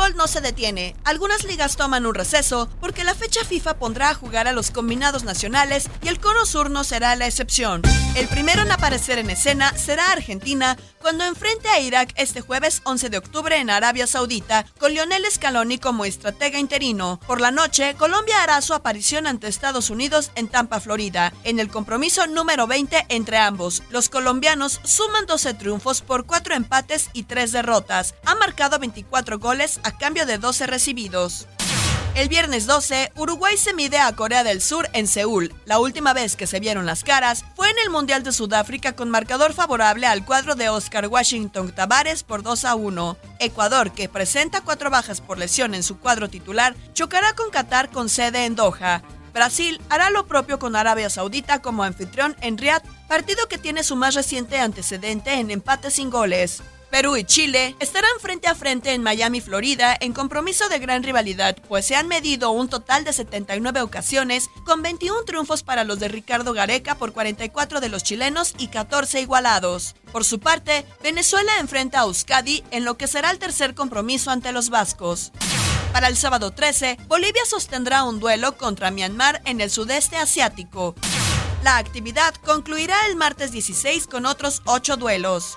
No se detiene. Algunas ligas toman un receso porque la fecha FIFA pondrá a jugar a los combinados nacionales y el Cono Sur no será la excepción. El primero en aparecer en escena será Argentina cuando enfrente a Irak este jueves 11 de octubre en Arabia Saudita con Lionel Scaloni como estratega interino. Por la noche, Colombia hará su aparición ante Estados Unidos en Tampa, Florida, en el compromiso número 20 entre ambos. Los colombianos suman 12 triunfos por 4 empates y 3 derrotas. Han marcado 24 goles a cambio de 12 recibidos. El viernes 12, Uruguay se mide a Corea del Sur en Seúl. La última vez que se vieron las caras fue en el Mundial de Sudáfrica con marcador favorable al cuadro de Oscar Washington Tavares por 2 a 1. Ecuador, que presenta cuatro bajas por lesión en su cuadro titular, chocará con Qatar con sede en Doha. Brasil hará lo propio con Arabia Saudita como anfitrión en Riyadh, partido que tiene su más reciente antecedente en empate sin goles. Perú y Chile estarán frente a frente en Miami, Florida, en compromiso de gran rivalidad, pues se han medido un total de 79 ocasiones, con 21 triunfos para los de Ricardo Gareca por 44 de los chilenos y 14 igualados. Por su parte, Venezuela enfrenta a Euskadi en lo que será el tercer compromiso ante los vascos. Para el sábado 13, Bolivia sostendrá un duelo contra Myanmar en el sudeste asiático. La actividad concluirá el martes 16 con otros 8 duelos.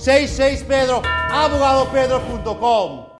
66pedro, abogadopedro.com.